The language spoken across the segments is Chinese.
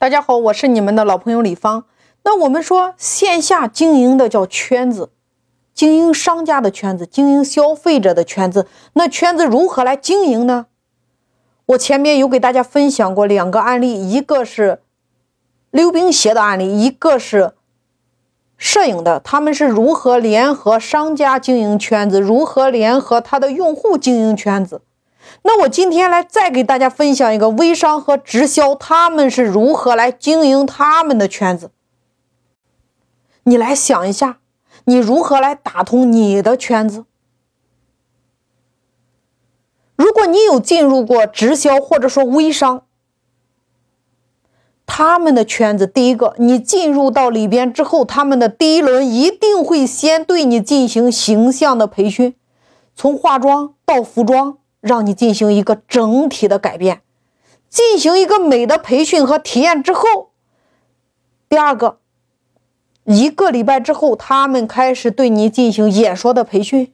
大家好，我是你们的老朋友李芳。那我们说线下经营的叫圈子，经营商家的圈子，经营消费者的圈子。那圈子如何来经营呢？我前面有给大家分享过两个案例，一个是溜冰鞋的案例，一个是摄影的。他们是如何联合商家经营圈子，如何联合他的用户经营圈子。那我今天来再给大家分享一个微商和直销，他们是如何来经营他们的圈子。你来想一下，你如何来打通你的圈子？如果你有进入过直销或者说微商，他们的圈子，第一个，你进入到里边之后，他们的第一轮一定会先对你进行形象的培训，从化妆到服装。让你进行一个整体的改变，进行一个美的培训和体验之后，第二个，一个礼拜之后，他们开始对你进行演说的培训；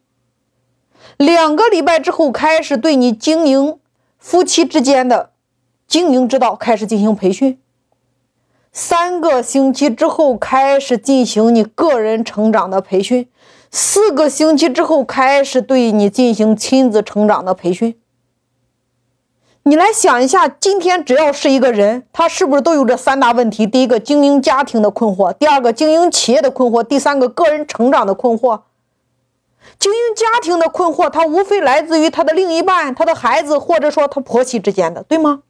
两个礼拜之后，开始对你经营夫妻之间的经营之道开始进行培训；三个星期之后，开始进行你个人成长的培训。四个星期之后开始对你进行亲子成长的培训。你来想一下，今天只要是一个人，他是不是都有这三大问题？第一个，经营家庭的困惑；第二个，经营企业的困惑；第三个，个人成长的困惑。经营家庭的困惑，他无非来自于他的另一半、他的孩子，或者说他婆媳之间的，对吗？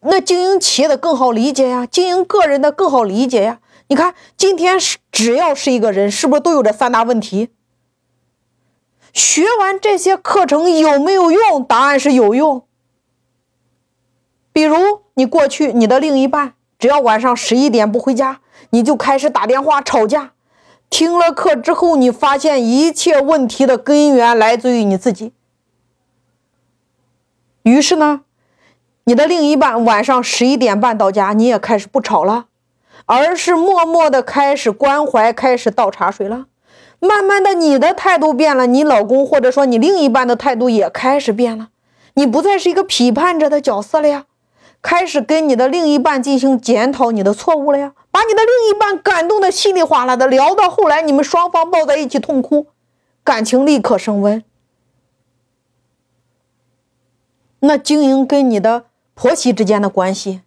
那经营企业的更好理解呀，经营个人的更好理解呀。你看，今天是只要是一个人，是不是都有这三大问题？学完这些课程有没有用？答案是有用。比如你过去，你的另一半只要晚上十一点不回家，你就开始打电话吵架。听了课之后，你发现一切问题的根源来自于你自己。于是呢，你的另一半晚上十一点半到家，你也开始不吵了。而是默默的开始关怀，开始倒茶水了。慢慢的，你的态度变了，你老公或者说你另一半的态度也开始变了。你不再是一个批判者的角色了呀，开始跟你的另一半进行检讨你的错误了呀，把你的另一半感动的稀里哗啦的。聊到后来，你们双方抱在一起痛哭，感情立刻升温。那经营跟你的婆媳之间的关系。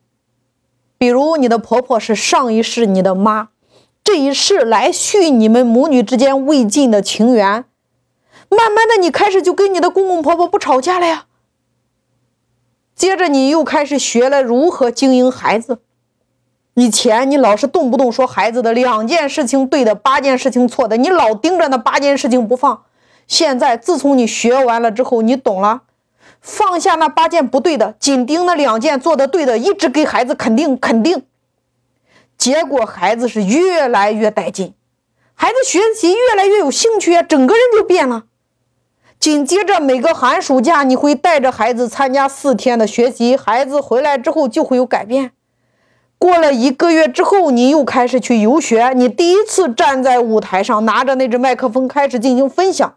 比如你的婆婆是上一世你的妈，这一世来续你们母女之间未尽的情缘。慢慢的，你开始就跟你的公公婆婆不吵架了呀。接着你又开始学了如何经营孩子。以前你老是动不动说孩子的两件事情对的，八件事情错的，你老盯着那八件事情不放。现在自从你学完了之后，你懂了。放下那八件不对的，紧盯那两件做的对的，一直给孩子肯定肯定。结果孩子是越来越带劲，孩子学习越来越有兴趣啊，整个人就变了。紧接着每个寒暑假，你会带着孩子参加四天的学习，孩子回来之后就会有改变。过了一个月之后，你又开始去游学，你第一次站在舞台上，拿着那只麦克风开始进行分享。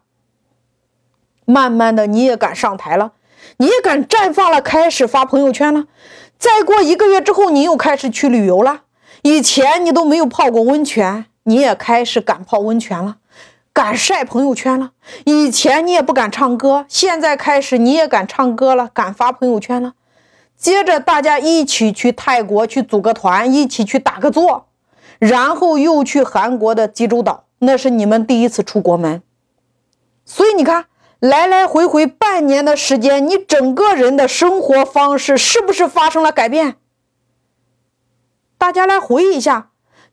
慢慢的，你也敢上台了。你也敢绽放了，开始发朋友圈了。再过一个月之后，你又开始去旅游了。以前你都没有泡过温泉，你也开始敢泡温泉了，敢晒朋友圈了。以前你也不敢唱歌，现在开始你也敢唱歌了，敢发朋友圈了。接着大家一起去泰国去组个团，一起去打个坐，然后又去韩国的济州岛，那是你们第一次出国门。所以你看。来来回回半年的时间，你整个人的生活方式是不是发生了改变？大家来回忆一下，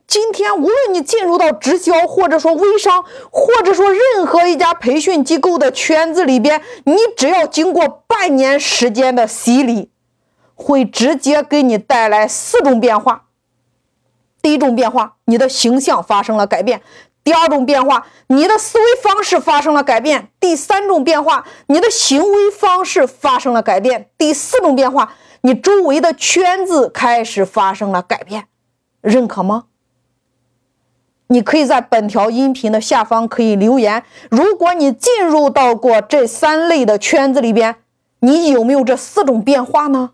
今天无论你进入到直销，或者说微商，或者说任何一家培训机构的圈子里边，你只要经过半年时间的洗礼，会直接给你带来四种变化。第一种变化，你的形象发生了改变。第二种变化，你的思维方式发生了改变；第三种变化，你的行为方式发生了改变；第四种变化，你周围的圈子开始发生了改变。认可吗？你可以在本条音频的下方可以留言。如果你进入到过这三类的圈子里边，你有没有这四种变化呢？